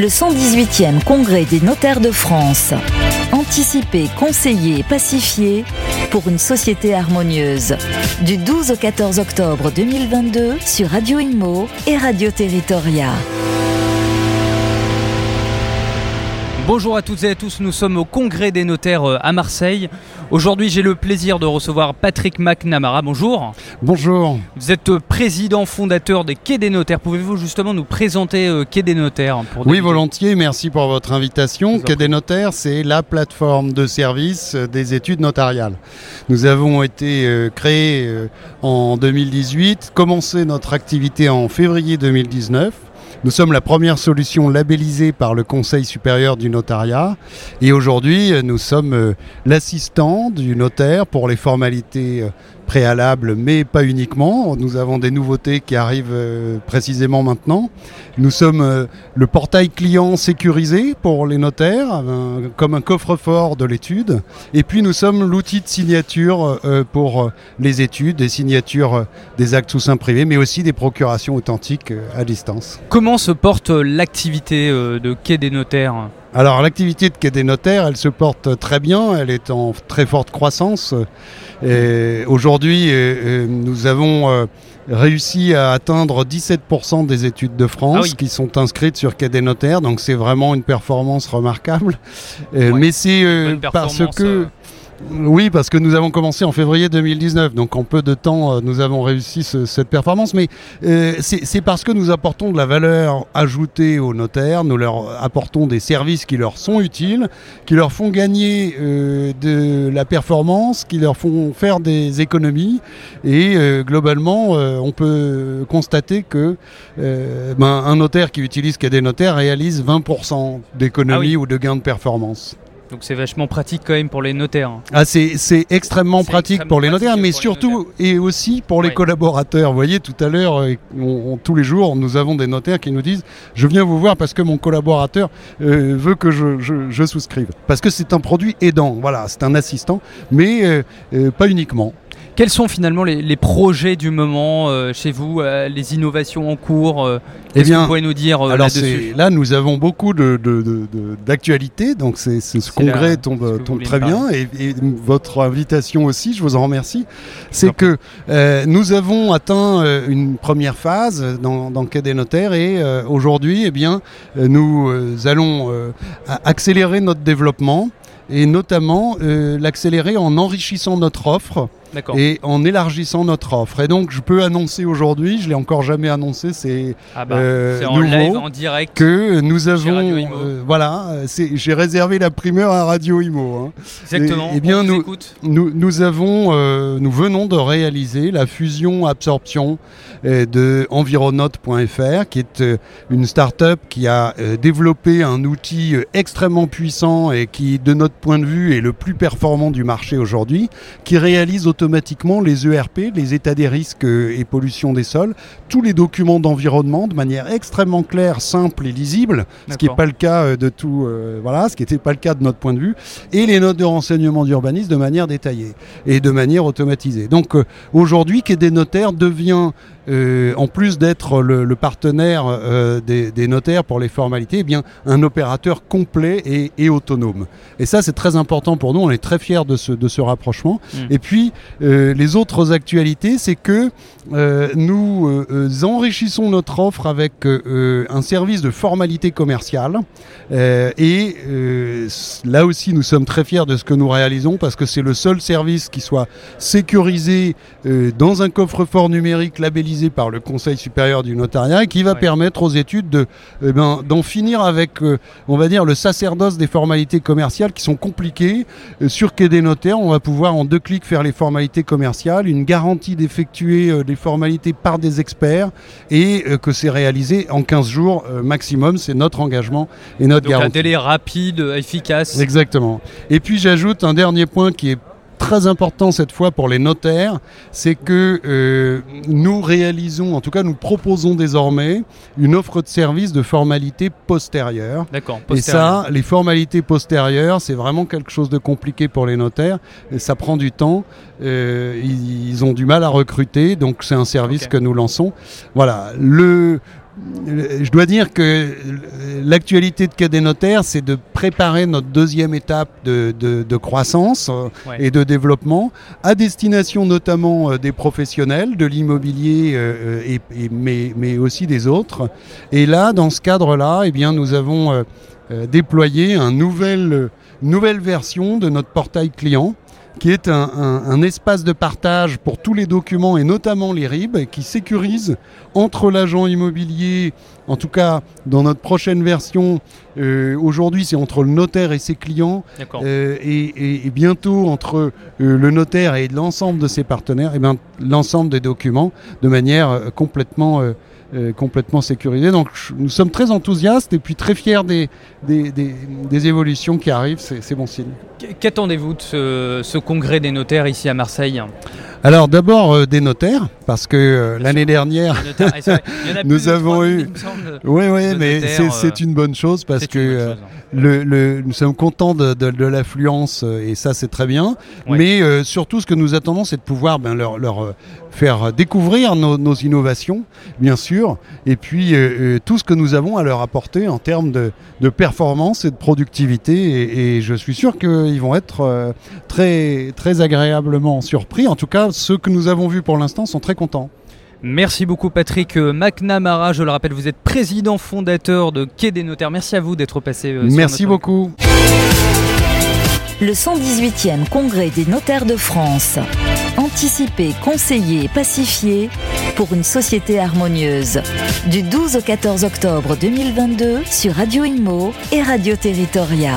le 118e Congrès des notaires de France. Anticiper, conseiller, pacifier pour une société harmonieuse. Du 12 au 14 octobre 2022 sur Radio Imo et Radio Territoria. Bonjour à toutes et à tous, nous sommes au Congrès des notaires euh, à Marseille. Aujourd'hui, j'ai le plaisir de recevoir Patrick McNamara. Bonjour. Bonjour. Vous êtes euh, président fondateur des Quais des notaires. Pouvez-vous justement nous présenter euh, Quais des notaires Oui, volontiers. Merci pour votre invitation. Quai des notaires, c'est la plateforme de service des études notariales. Nous avons été créés en 2018, commencé notre activité en février 2019. Nous sommes la première solution labellisée par le Conseil supérieur du notariat. Et aujourd'hui nous sommes euh, l'assistant du notaire pour les formalités euh, préalable, mais pas uniquement. Nous avons des nouveautés qui arrivent euh, précisément maintenant. Nous sommes euh, le portail client sécurisé pour les notaires, comme un coffre-fort de l'étude. Et puis nous sommes l'outil de signature euh, pour les études, des signatures des actes sous sein privé, mais aussi des procurations authentiques à distance. Comment se porte l'activité de Quai des notaires? Alors l'activité de Quai des notaires, elle se porte très bien, elle est en très forte croissance. Aujourd'hui, euh, euh, nous avons euh, réussi à atteindre 17% des études de France ah qui sont inscrites sur Quai des notaires, donc c'est vraiment une performance remarquable. Mais c'est parce que oui, parce que nous avons commencé en février 2019, donc en peu de temps, euh, nous avons réussi cette performance. Mais euh, c'est parce que nous apportons de la valeur ajoutée aux notaires, nous leur apportons des services qui leur sont utiles, qui leur font gagner euh, de la performance, qui leur font faire des économies. Et globalement, on peut constater que ben, un notaire qui utilise des notaires réalise 20% d'économies ah ou de gains de performance. Donc c'est vachement pratique quand même pour les notaires. Ah, c'est extrêmement pratique pour les notaires, mais surtout et aussi pour les collaborateurs. Vous voyez, tout à l'heure, euh, tous les jours, nous avons des notaires qui nous disent Je viens vous voir parce que mon collaborateur euh, veut que je, souscrive. Parce que c'est un produit aidant, voilà, c'est un assistant, mais euh, pas uniquement. Quels sont finalement les, projets du moment euh, chez vous, euh, les innovations en cours euh, eh bien, que vous pouvez nous dire là-dessus Là, nous avons beaucoup d'actualités, donc ce congrès tombe, tombe très bien, et, votre invitation aussi, je vous en remercie. C'est que nous avons atteint une première phase dans, dans le Quai des notaires, et aujourd'hui, eh bien, nous allons accélérer notre développement et notamment l'accélérer en enrichissant notre offre et en élargissant notre offre. Et donc, je peux annoncer aujourd'hui, je l'ai encore jamais annoncé, c'est ah bah, euh, en live, en direct, que nous avons, euh, voilà, j'ai réservé la primeur à Radio Imo. Hein. Exactement. Et, eh bien, nous, nous, nous, avons, euh, nous venons de réaliser la fusion absorption de Environote.fr, qui est une start-up qui a développé un outil extrêmement puissant et qui, de notre point de vue, est le plus performant du marché aujourd'hui, qui réalise automatiquement les ERP, les états des risques euh, et pollution des sols, tous les documents d'environnement de manière extrêmement claire, simple et lisible, ce qui n'est pas le cas euh, de tout, euh, voilà, ce qui n'était pas le cas de notre point de vue, et les notes de renseignement d'urbanisme de manière détaillée et de manière automatisée. Donc aujourd'hui, Quai des notaires devient en plus d'être le, partenaire des, notaires pour les formalités, eh bien, un opérateur complet et, autonome. Et ça, c'est très important pour nous. On est très fiers de ce, de ce rapprochement. Mmh. Et puis, euh, les autres actualités, c'est que euh, nous euh, enrichissons notre offre avec un service de formalité commerciale. et là aussi, nous sommes très fiers de ce que nous réalisons parce que c'est le seul service qui soit sécurisé dans un coffre-fort numérique labellisé par le Conseil supérieur du notariat et qui va permettre aux études de, eh ben, d'en finir avec, on va dire, le sacerdoce des formalités commerciales qui sont compliquées. sur Quai des notaires, on va pouvoir en deux clics faire les formalités commerciale, une garantie d'effectuer euh, des formalités par des experts et euh, que c'est réalisé en 15 jours euh, maximum. C'est notre engagement et notre Donc garantie. Un délai rapide, efficace. Exactement. Et puis j'ajoute un dernier point qui est très important cette fois pour les notaires, c'est que euh, nous réalisons, en tout cas nous proposons désormais une offre de service de formalités postérieures. D'accord. Et ça, les formalités postérieures, c'est vraiment quelque chose de compliqué pour les notaires. Et ça prend du temps. Euh, ils, ont du mal à recruter, donc c'est un service que nous lançons. Voilà. Le je dois dire que l'actualité de Quai des Notaires, c'est de préparer notre deuxième étape de, de, croissance euh, et de développement à destination notamment euh, des professionnels de l'immobilier, euh, et, mais, mais, aussi des autres. Et là, dans ce cadre-là, eh bien, nous avons déployé une nouvelle, nouvelle version de notre portail client qui est un, espace de partage pour tous les documents et notamment les RIB, qui sécurise entre l'agent immobilier, en tout cas dans notre prochaine version, euh, aujourd'hui c'est entre le notaire et ses clients, euh, et, bientôt entre euh, le notaire et l'ensemble de ses partenaires, et bien l'ensemble des documents de manière complètement euh, complètement sécurisé. Donc nous sommes très enthousiastes et puis très fiers des, des, évolutions qui arrivent, c'est bon signe. Qu'attendez-vous de ce, congrès des notaires ici à Marseille? Alors d'abord euh, des notaires, parce que euh, l'année dernière, nous avons eu... Oui, oui, mais c'est une bonne chose parce que le, nous sommes contents de, l'affluence et ça c'est très bien. Mais surtout ce que nous attendons c'est de pouvoir ben, leur, leur faire découvrir nos, innovations, bien sûr, et puis euh, euh, tout ce que nous avons à leur apporter en termes de, performance et de productivité. Et, je suis sûr qu'ils vont être euh, très, très agréablement surpris. En tout cas, ceux que nous avons vus pour l'instant sont très contents. Merci beaucoup Patrick McNamara, je le rappelle, vous êtes président fondateur de Quai des Notaires. Merci à vous d'être passé. Merci beaucoup. Le 118e congrès des notaires de France anticiper, conseiller, pacifier pour une société harmonieuse. Du 12 au 14 octobre 2022 sur Radio Imo et Radio Territoria.